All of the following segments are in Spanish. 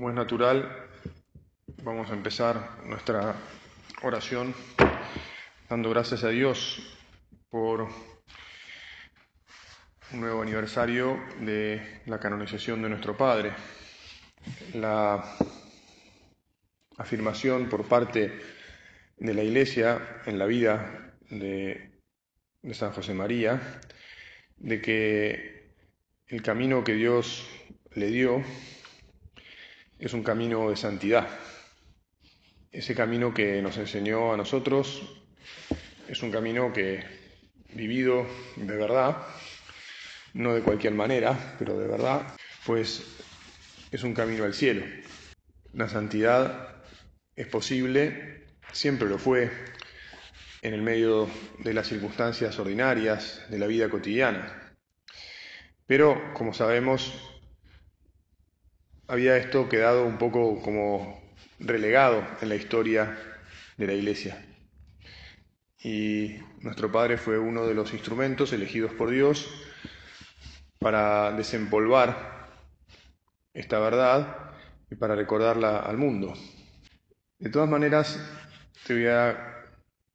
Como es natural, vamos a empezar nuestra oración dando gracias a Dios por un nuevo aniversario de la canonización de nuestro Padre. La afirmación por parte de la Iglesia en la vida de, de San José María de que el camino que Dios le dio es un camino de santidad. Ese camino que nos enseñó a nosotros es un camino que, vivido de verdad, no de cualquier manera, pero de verdad, pues es un camino al cielo. La santidad es posible, siempre lo fue, en el medio de las circunstancias ordinarias de la vida cotidiana. Pero, como sabemos, había esto quedado un poco como relegado en la historia de la Iglesia. Y nuestro Padre fue uno de los instrumentos elegidos por Dios para desempolvar esta verdad y para recordarla al mundo. De todas maneras, te voy a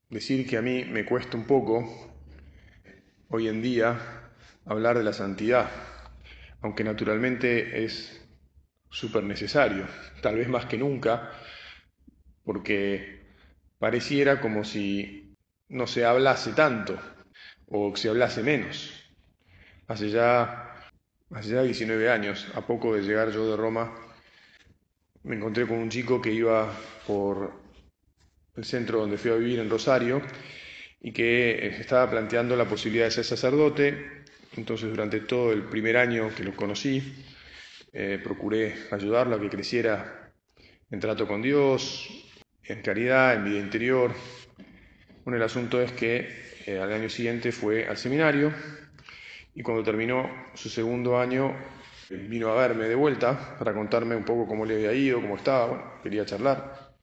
decir que a mí me cuesta un poco hoy en día hablar de la santidad, aunque naturalmente es súper necesario, tal vez más que nunca, porque pareciera como si no se hablase tanto o se hablase menos. Hace ya, hace ya 19 años, a poco de llegar yo de Roma, me encontré con un chico que iba por el centro donde fui a vivir en Rosario y que estaba planteando la posibilidad de ser sacerdote. Entonces durante todo el primer año que lo conocí, eh, procuré ayudarlo a que creciera en trato con Dios, en caridad, en vida interior. Bueno, el asunto es que eh, al año siguiente fue al seminario y cuando terminó su segundo año vino a verme de vuelta para contarme un poco cómo le había ido, cómo estaba, bueno, quería charlar.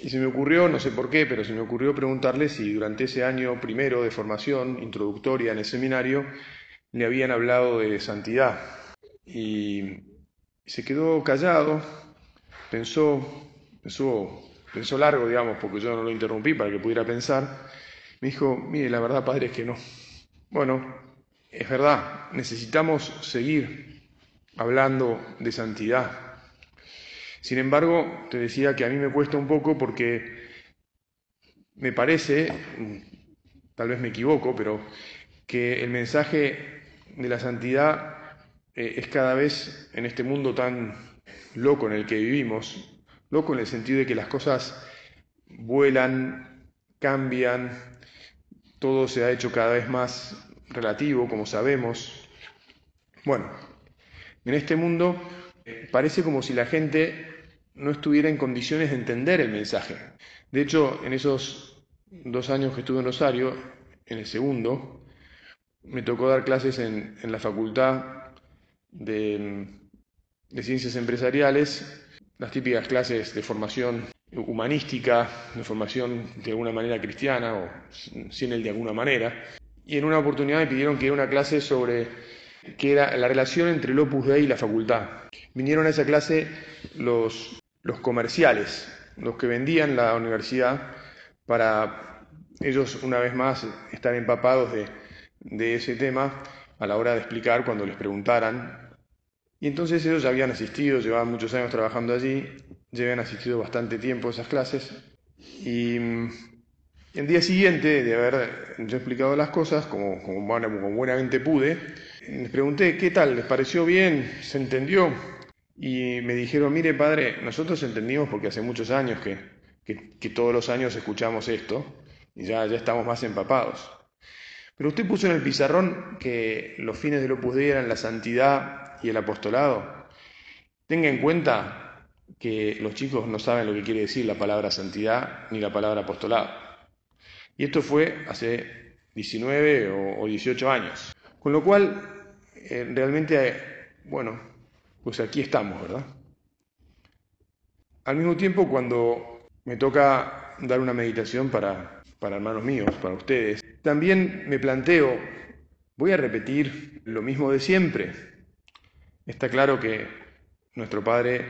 Y se me ocurrió, no sé por qué, pero se me ocurrió preguntarle si durante ese año primero de formación introductoria en el seminario le habían hablado de santidad, y se quedó callado, pensó, pensó, pensó largo, digamos, porque yo no lo interrumpí para que pudiera pensar. Me dijo, mire, la verdad, padre, es que no. Bueno, es verdad, necesitamos seguir hablando de santidad. Sin embargo, te decía que a mí me cuesta un poco porque me parece, tal vez me equivoco, pero que el mensaje de la santidad eh, es cada vez en este mundo tan loco en el que vivimos, loco en el sentido de que las cosas vuelan, cambian, todo se ha hecho cada vez más relativo, como sabemos. Bueno, en este mundo eh, parece como si la gente no estuviera en condiciones de entender el mensaje. De hecho, en esos dos años que estuve en Rosario, en el segundo, me tocó dar clases en, en la facultad de, ciencias empresariales, las típicas clases de formación humanística, de formación de alguna manera cristiana o sin el de alguna manera. Y en una oportunidad me pidieron que diera una clase sobre qué era la relación entre el Opus Dei y la facultad. Vinieron a esa clase los, los comerciales, los que vendían la universidad, para ellos una vez más estar empapados de, de ese tema a la hora de explicar cuando les preguntaran. Y entonces ellos ya habían asistido, llevaban muchos años trabajando allí, ya habían asistido bastante tiempo a esas clases. Y el día siguiente de haber yo explicado las cosas, como, como, como buenamente pude, les pregunté, ¿qué tal? ¿Les pareció bien? ¿Se entendió? Y me dijeron, mire padre, nosotros entendimos porque hace muchos años que, que, que todos los años escuchamos esto y ya, ya estamos más empapados. Pero usted puso en el pizarrón que los fines del Opus Dei eran la santidad y el apostolado. Tenga en cuenta que los chicos no saben lo que quiere decir la palabra santidad ni la palabra apostolado. Y esto fue hace 19 o 18 años. Con lo cual, eh, realmente, bueno, pues aquí estamos, ¿verdad? Al mismo tiempo, cuando me toca dar una meditación para, para hermanos míos, para ustedes, también me planteo, ¿voy a repetir lo mismo de siempre? Está claro que nuestro Padre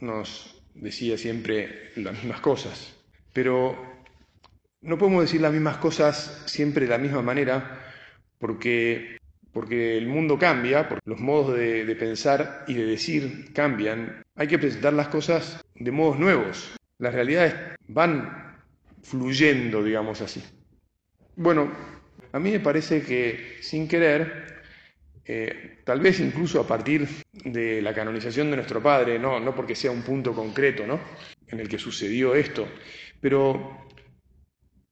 nos decía siempre las mismas cosas, pero no podemos decir las mismas cosas siempre de la misma manera porque, porque el mundo cambia, los modos de, de pensar y de decir cambian. Hay que presentar las cosas de modos nuevos. Las realidades van fluyendo, digamos así. Bueno, a mí me parece que sin querer, eh, tal vez incluso a partir de la canonización de nuestro Padre, no, no porque sea un punto concreto ¿no? en el que sucedió esto, pero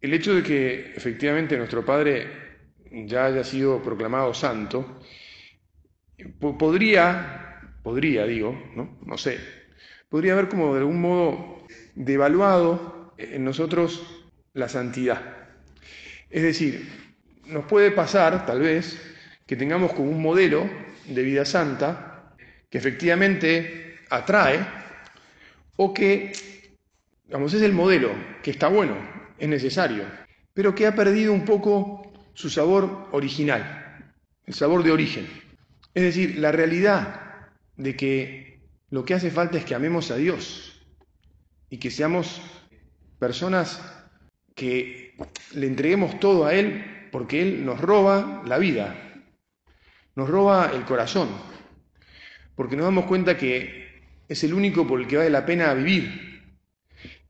el hecho de que efectivamente nuestro Padre ya haya sido proclamado santo, podría, podría digo, ¿no? no sé, podría haber como de algún modo devaluado en nosotros la santidad. Es decir, nos puede pasar, tal vez, que tengamos como un modelo de vida santa que efectivamente atrae o que, digamos, es el modelo que está bueno, es necesario, pero que ha perdido un poco su sabor original, el sabor de origen. Es decir, la realidad de que lo que hace falta es que amemos a Dios y que seamos personas que le entreguemos todo a Él porque Él nos roba la vida, nos roba el corazón, porque nos damos cuenta que es el único por el que vale la pena vivir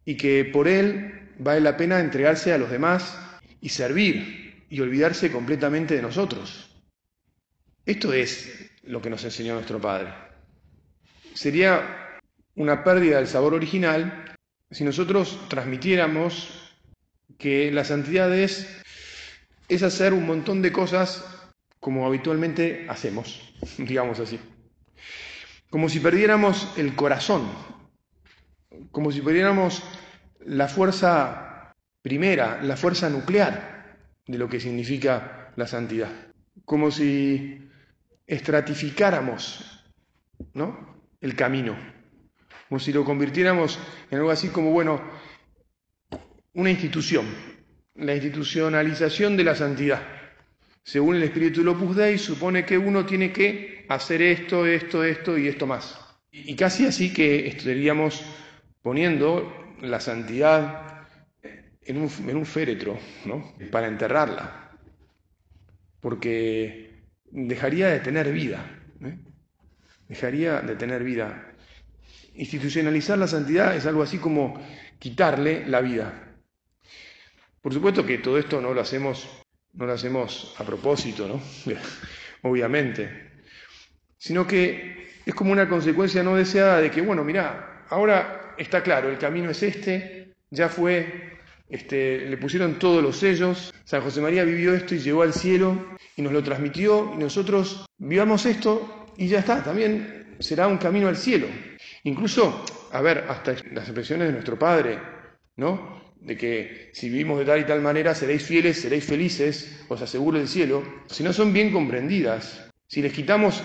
y que por Él vale la pena entregarse a los demás y servir y olvidarse completamente de nosotros. Esto es lo que nos enseñó nuestro Padre. Sería una pérdida del sabor original si nosotros transmitiéramos que la santidad es, es hacer un montón de cosas como habitualmente hacemos, digamos así. Como si perdiéramos el corazón, como si perdiéramos la fuerza primera, la fuerza nuclear de lo que significa la santidad. Como si estratificáramos ¿no? el camino, como si lo convirtiéramos en algo así como, bueno, una institución, la institucionalización de la santidad. Según el espíritu del Opus Dei, supone que uno tiene que hacer esto, esto, esto y esto más. Y casi así que estaríamos poniendo la santidad en un, en un féretro, ¿no? Para enterrarla. Porque dejaría de tener vida. ¿eh? Dejaría de tener vida. Institucionalizar la santidad es algo así como quitarle la vida. Por supuesto que todo esto no lo hacemos, no lo hacemos a propósito, ¿no? Obviamente. Sino que es como una consecuencia no deseada de que, bueno, mira, ahora está claro, el camino es este, ya fue, este, le pusieron todos los sellos, San José María vivió esto y llegó al cielo y nos lo transmitió y nosotros vivamos esto y ya está, también será un camino al cielo. Incluso, a ver, hasta las expresiones de nuestro Padre, ¿no? De que si vivimos de tal y tal manera seréis fieles, seréis felices, os aseguro el cielo, si no son bien comprendidas, si les quitamos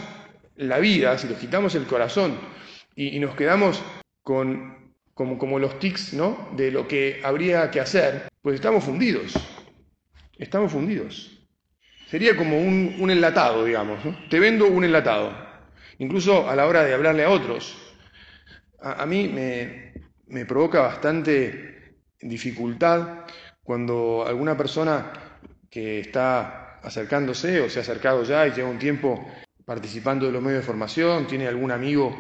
la vida, si les quitamos el corazón y, nos quedamos con como, los tics ¿no? de lo que habría que hacer, pues estamos fundidos, estamos fundidos. Sería como un, enlatado, digamos, te vendo un enlatado, incluso a la hora de hablarle a otros. A, mí me, me provoca bastante dificultad cuando alguna persona que está acercándose o se ha acercado ya y lleva un tiempo participando de los medios de formación, tiene algún amigo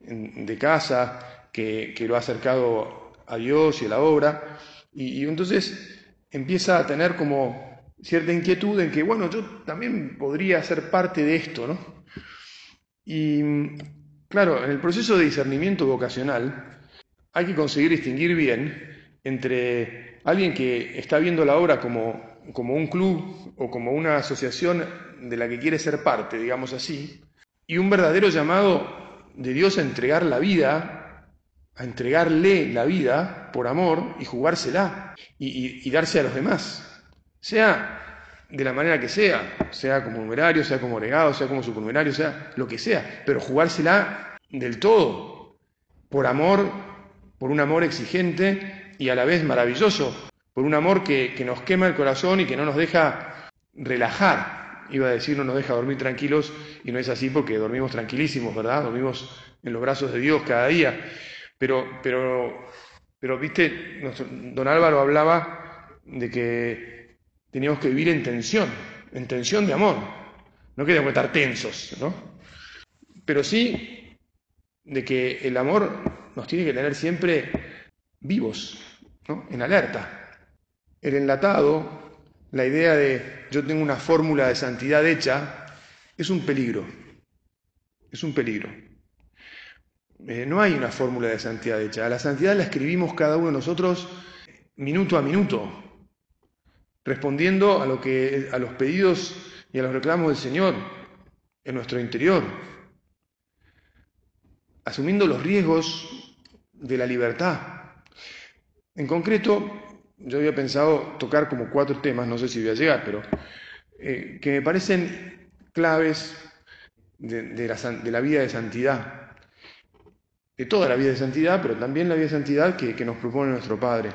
de casa que, lo ha acercado a Dios y a la obra, y, entonces empieza a tener como cierta inquietud en que, bueno, yo también podría ser parte de esto, ¿no? Y claro, en el proceso de discernimiento vocacional hay que conseguir distinguir bien entre alguien que está viendo la obra como, como un club o como una asociación de la que quiere ser parte, digamos así, y un verdadero llamado de Dios a entregar la vida, a entregarle la vida por amor y jugársela y, darse a los demás, sea de la manera que sea, sea como numerario, sea como regado, sea como supernumerario, sea lo que sea, pero jugársela del todo, por amor, por un amor exigente y a la vez maravilloso, por un amor que, nos quema el corazón y que no nos deja relajar. Iba a decir, no nos deja dormir tranquilos, y no es así porque dormimos tranquilísimos, ¿verdad? Dormimos en los brazos de Dios cada día. Pero, pero, pero viste, don Álvaro hablaba de que teníamos que vivir en tensión, en tensión de amor. No queríamos estar tensos, ¿no? Pero sí de que el amor nos tiene que tener siempre vivos, ¿no? en alerta. El enlatado, la idea de yo tengo una fórmula de santidad hecha, es un peligro. Es un peligro. Eh, no hay una fórmula de santidad hecha. La santidad la escribimos cada uno de nosotros minuto a minuto, respondiendo a, lo que, a los pedidos y a los reclamos del Señor en nuestro interior, asumiendo los riesgos de la libertad. En concreto, yo había pensado tocar como cuatro temas, no sé si voy a llegar, pero eh, que me parecen claves de, la, vida de santidad, de toda la vida de santidad, pero también la vida de santidad que, nos propone nuestro Padre.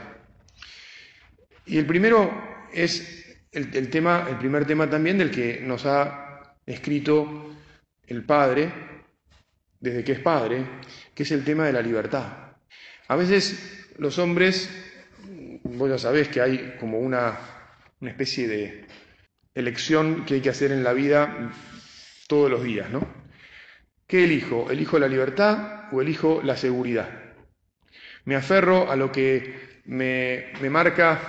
Y el primero es el, tema, el primer tema también del que nos ha escrito el Padre, desde que es Padre, que es el tema de la libertad. A veces los hombres, vos ya sabés que hay como una, especie de elección que hay que hacer en la vida todos los días, ¿no? ¿Qué elijo? ¿Elijo la libertad o elijo la seguridad? Me aferro a lo que me, me marca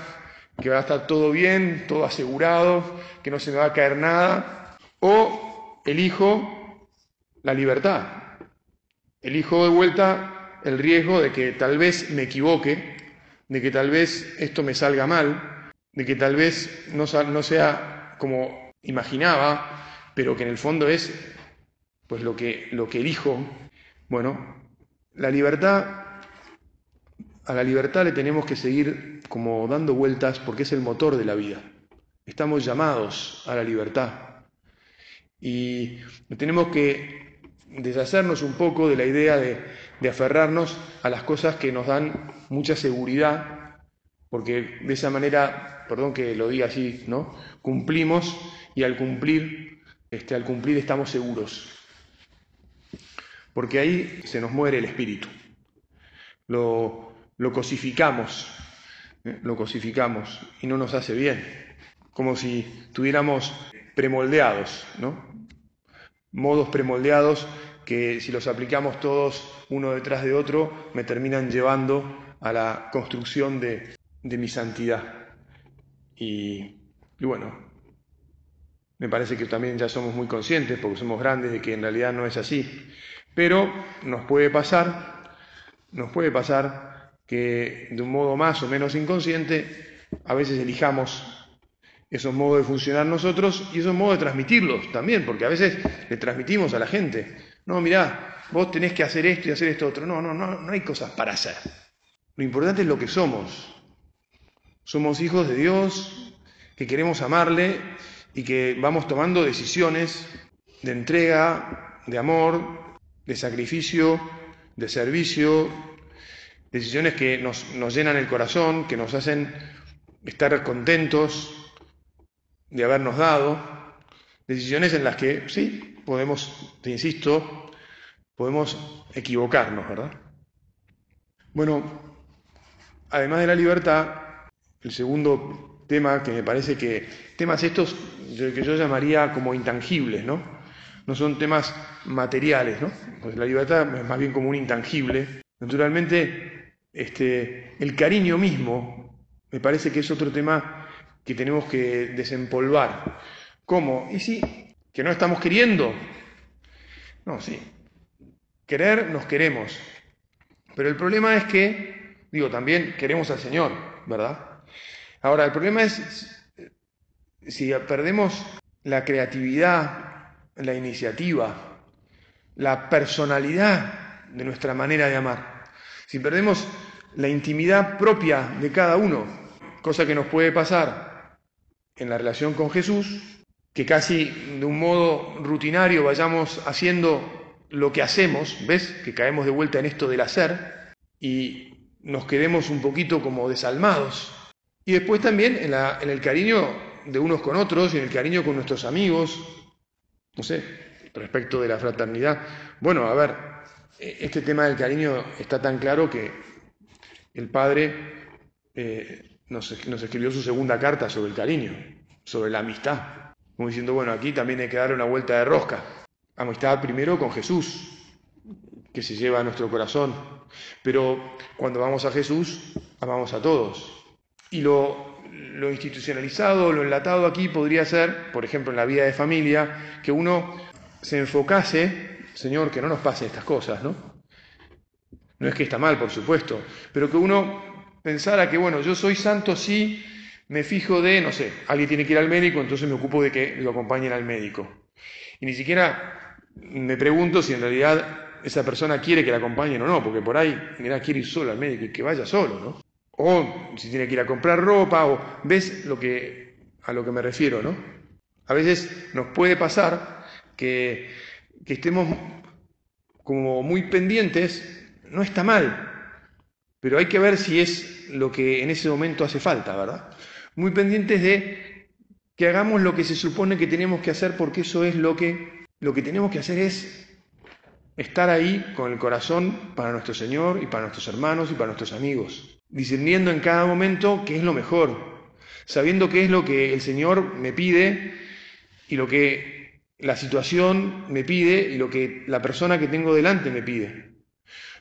que va a estar todo bien, todo asegurado, que no se me va a caer nada, o elijo la libertad. Elijo de vuelta el riesgo de que tal vez me equivoque, de que tal vez esto me salga mal, de que tal vez no, sea como imaginaba, pero que en el fondo es pues lo que, lo que elijo. Bueno, la libertad, a la libertad le tenemos que seguir como dando vueltas porque es el motor de la vida. Estamos llamados a la libertad. Y tenemos que deshacernos un poco de la idea de, de aferrarnos a las cosas que nos dan mucha seguridad, porque de esa manera, perdón que lo diga así, ¿no? Cumplimos y al cumplir este, al cumplir estamos seguros. Porque ahí se nos muere el espíritu. Lo, lo cosificamos, ¿eh? lo cosificamos y no nos hace bien. Como si tuviéramos premoldeados, ¿no? Modos premoldeados que si los aplicamos todos uno detrás de otro me terminan llevando a la construcción de, de mi santidad. Y, y bueno, me parece que también ya somos muy conscientes, porque somos grandes, de que en realidad no es así. Pero nos puede pasar, nos puede pasar que de un modo más o menos inconsciente, a veces elijamos esos modos de funcionar nosotros y esos modos de transmitirlos también, porque a veces le transmitimos a la gente, no, mirá, vos tenés que hacer esto y hacer esto otro. No, no, no, no hay cosas para hacer. Lo importante es lo que somos. Somos hijos de Dios, que queremos amarle y que vamos tomando decisiones de entrega, de amor, de sacrificio, de servicio, decisiones que nos, llenan el corazón, que nos hacen estar contentos de habernos dado, decisiones en las que sí, podemos, te insisto, podemos equivocarnos, ¿verdad? Bueno, además de la libertad, el segundo tema que me parece que, temas estos que yo llamaría como intangibles, ¿no? No son temas materiales, ¿no? Pues la libertad es más bien como un intangible. Naturalmente, este, el cariño mismo me parece que es otro tema que tenemos que desempolvar. ¿Cómo? ¿Y sí? ¿Que no estamos queriendo? No, sí. Querer nos queremos. Pero el problema es que, digo, también queremos al Señor, ¿verdad? Ahora, el problema es si perdemos la creatividad, la iniciativa, la personalidad de nuestra manera de amar, si perdemos la intimidad propia de cada uno, cosa que nos puede pasar en la relación con Jesús, que casi de un modo rutinario vayamos haciendo lo que hacemos, ¿ves? Que caemos de vuelta en esto del hacer y nos quedemos un poquito como desalmados. Y después también en, en el cariño de unos con otros y en el cariño con nuestros amigos, no sé, respecto de la fraternidad. Bueno, a ver, e-, este tema del cariño está tan claro que el padre eh, nos, escribió su segunda carta sobre el cariño, sobre la amistad, como diciendo, bueno, aquí también hay que dar una vuelta de rosca. Amistad primero con Jesús, que se lleva a nuestro corazón, pero cuando vamos a Jesús, amamos a todos. Y lo, lo institucionalizado, lo enlatado aquí podría ser, por ejemplo, en la vida de familia, que uno se enfocase, Señor, que no nos pasen estas cosas, ¿no? No es que está mal, por supuesto, pero que uno pensara que, bueno, yo soy santo si me fijo de, no sé, alguien tiene que ir al médico, entonces me ocupo de que lo acompañen al médico. Y ni siquiera me pregunto si en realidad esa persona quiere que la acompañen o no, porque por ahí, mira, quiere ir solo al médico y que vaya solo, ¿no? O si tiene que ir a comprar ropa, o ves lo que, a lo que me refiero, ¿no? A veces nos puede pasar que, que estemos como muy pendientes, no está mal, pero hay que ver si es lo que en ese momento hace falta, ¿verdad? Muy pendientes de que hagamos lo que se supone que tenemos que hacer porque eso es lo que, lo que tenemos que hacer es estar ahí con el corazón para nuestro Señor y para nuestros hermanos y para nuestros amigos, discerniendo en cada momento qué es lo mejor, sabiendo qué es lo que el Señor me pide y lo que la situación me pide y lo que la persona que tengo delante me pide.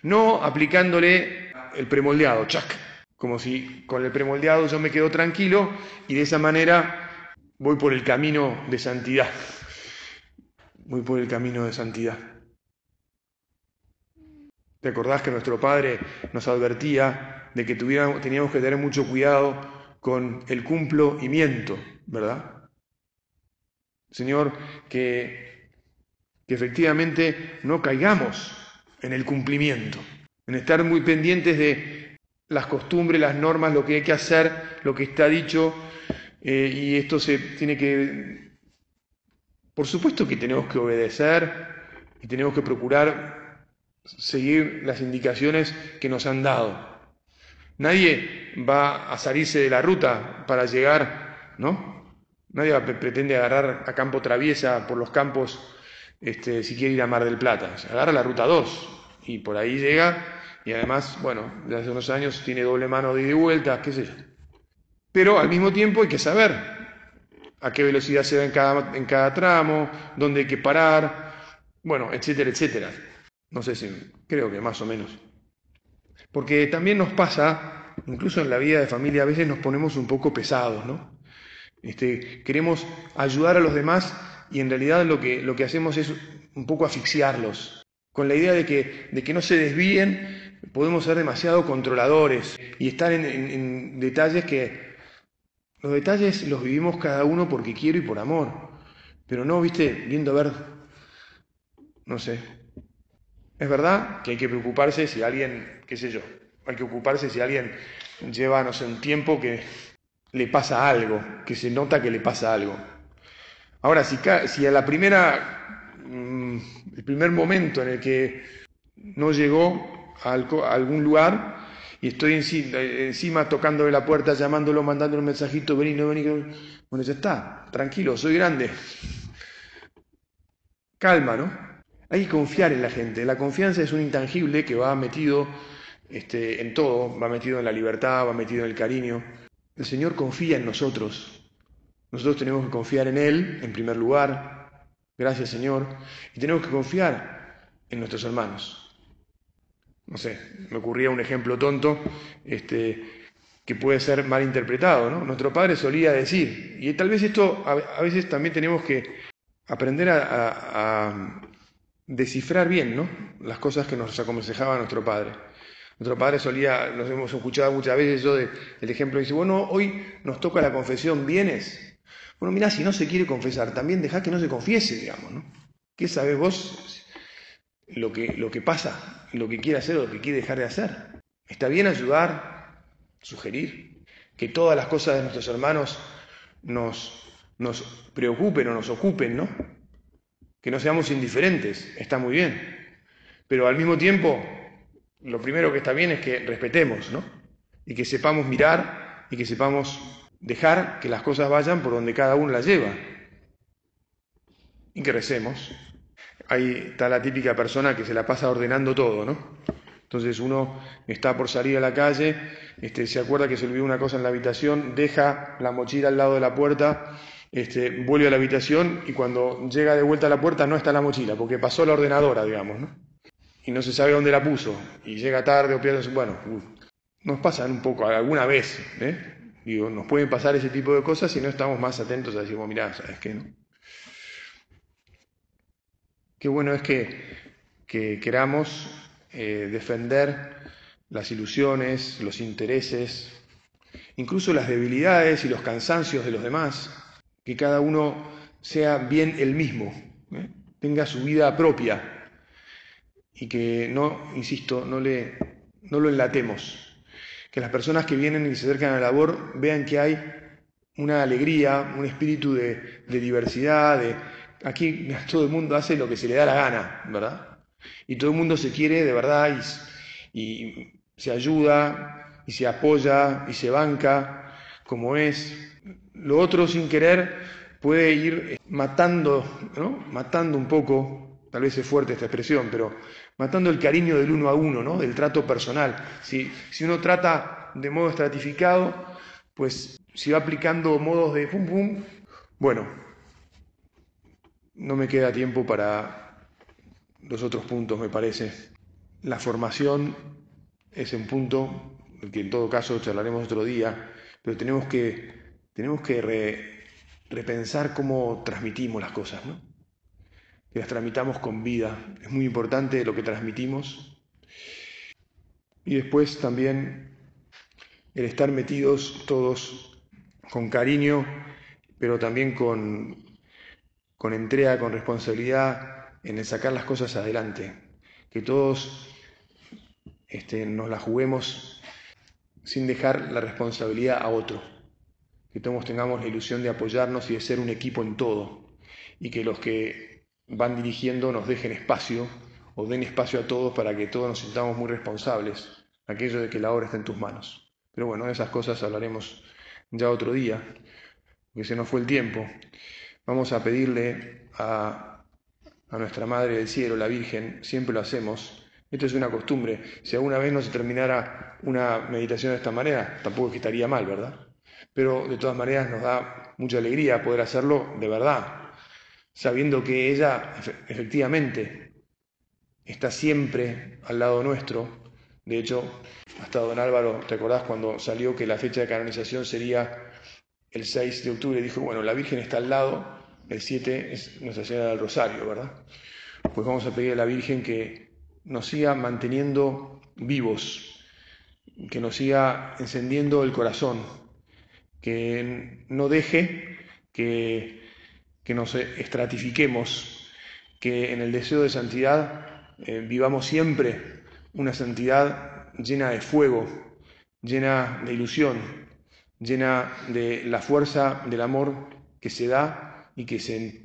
No aplicándole el premoldeado, chac, como si con el premoldeado yo me quedo tranquilo y de esa manera voy por el camino de santidad. Voy por el camino de santidad. ¿Te acordás que nuestro Padre nos advertía de que teníamos que tener mucho cuidado con el cumplo y miento, ¿verdad? Señor, que, que efectivamente no caigamos en el cumplimiento, en estar muy pendientes de las costumbres, las normas, lo que hay que hacer, lo que está dicho, eh, y esto se tiene que... Por supuesto que tenemos que obedecer y tenemos que procurar seguir las indicaciones que nos han dado. Nadie va a salirse de la ruta para llegar, ¿no? Nadie pretende agarrar a campo traviesa por los campos este, si quiere ir a Mar del Plata. Se agarra la ruta 2 y por ahí llega y además, bueno, desde hace unos años tiene doble mano de ida y vuelta, qué sé yo. Pero al mismo tiempo hay que saber a qué velocidad se va en cada, en cada tramo, dónde hay que parar, bueno, etcétera, etcétera. No sé si, creo que más o menos. Porque también nos pasa, incluso en la vida de familia, a veces nos ponemos un poco pesados, ¿no? Este, queremos ayudar a los demás y en realidad lo que, lo que hacemos es un poco asfixiarlos, con la idea de que, de que no se desvíen, podemos ser demasiado controladores y estar en, detalles que los detalles los vivimos cada uno porque quiero y por amor, pero no, viste, viendo a ver, no sé, es verdad que hay que preocuparse si alguien, qué sé yo, hay que ocuparse si alguien lleva, no sé, un tiempo que le pasa algo, que se nota que le pasa algo. Ahora, si, si a la primera, mm, el primer momento en el que no llegó a, algún lugar y estoy encima, encima tocándole la puerta, llamándolo, mandándole un mensajito, vení, no vení, bueno, ya está, tranquilo, soy grande. Calma, ¿no? Hay que confiar en la gente. La confianza es un intangible que va metido este, en todo, va metido en la libertad, va metido en el cariño. El Señor confía en nosotros. Nosotros tenemos que confiar en Él, en primer lugar. Gracias, Señor. Y tenemos que confiar en nuestros hermanos. No sé, me ocurría un ejemplo tonto este, que puede ser mal interpretado. ¿no? Nuestro Padre solía decir, y tal vez esto a, veces también tenemos que aprender a descifrar bien ¿no? las cosas que nos aconsejaba nuestro padre. Nuestro padre solía, nos hemos escuchado muchas veces yo de, el ejemplo, dice, bueno, hoy nos toca la confesión, ¿vienes? Bueno, mira, si no se quiere confesar, también deja que no se confiese, digamos, ¿no? ¿Qué sabes vos lo que, lo que pasa, lo que quiere hacer o lo que quiere dejar de hacer? Está bien ayudar, sugerir, que todas las cosas de nuestros hermanos nos, nos preocupen o nos ocupen, ¿no? que no seamos indiferentes, está muy bien. Pero al mismo tiempo, lo primero que está bien es que respetemos, ¿no? Y que sepamos mirar y que sepamos dejar que las cosas vayan por donde cada uno las lleva. Y que recemos. Ahí está la típica persona que se la pasa ordenando todo, ¿no? Entonces uno está por salir a la calle, este, se acuerda que se olvidó una cosa en la habitación, deja la mochila al lado de la puerta, este, vuelve a la habitación y cuando llega de vuelta a la puerta no está la mochila, porque pasó la ordenadora, digamos, ¿no? Y no se sabe dónde la puso, y llega tarde o pierde, bueno, nos pasan un poco alguna vez, ¿eh? Digo, nos pueden pasar ese tipo de cosas si no estamos más atentos a decir, bueno, mirá, ¿sabes qué? No? Qué bueno es que, que queramos eh, defender las ilusiones, los intereses, incluso las debilidades y los cansancios de los demás, que cada uno sea bien el mismo, ¿eh? tenga su vida propia y que no, insisto, no, le, no lo enlatemos, que las personas que vienen y se acercan a la labor vean que hay una alegría, un espíritu de, diversidad, de aquí todo el mundo hace lo que se le da la gana, ¿verdad? Y todo el mundo se quiere de verdad y, se ayuda y se apoya y se banca como es. Lo otro sin querer puede ir matando, ¿no? Matando un poco, tal vez es fuerte esta expresión, pero matando el cariño del uno a uno, ¿no? del trato personal. Si, si uno trata de modo estratificado, pues si va aplicando modos de pum pum, bueno, no me queda tiempo para los otros puntos, me parece. La formación es un punto que en todo caso charlaremos otro día, pero tenemos que, tenemos que repensar cómo transmitimos las cosas, ¿no? que las tramitamos con vida. Es muy importante lo que transmitimos. Y después también el estar metidos todos con cariño, pero también con, con entrega, con responsabilidad en el sacar las cosas adelante. Que todos este, nos la juguemos sin dejar la responsabilidad a otro. Que todos tengamos la ilusión de apoyarnos y de ser un equipo en todo. Y que los que van dirigiendo nos dejen espacio o den espacio a todos para que todos nos sintamos muy responsables, aquello de que la obra está en tus manos. Pero bueno, de esas cosas hablaremos ya otro día, porque se nos fue el tiempo. Vamos a pedirle a, a nuestra Madre del Cielo, la Virgen, siempre lo hacemos. Esto es una costumbre. Si alguna vez no se terminara una meditación de esta manera, tampoco es que estaría mal, ¿verdad? Pero de todas maneras nos da mucha alegría poder hacerlo de verdad, sabiendo que ella efectivamente está siempre al lado nuestro. De hecho, hasta don Álvaro, ¿te acordás cuando salió que la fecha de canonización sería el 6 de octubre? Dijo, bueno, la Virgen está al lado, el 7 es Nuestra Señora del Rosario, ¿verdad? Pues vamos a pedir a la Virgen que nos siga manteniendo vivos, que nos siga encendiendo el corazón, que no deje que que nos estratifiquemos, que en el deseo de santidad eh, vivamos siempre una santidad llena de fuego, llena de ilusión, llena de la fuerza del amor que se da y que se,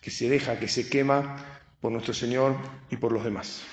que se deja, que se quema por nuestro Señor y por los demás.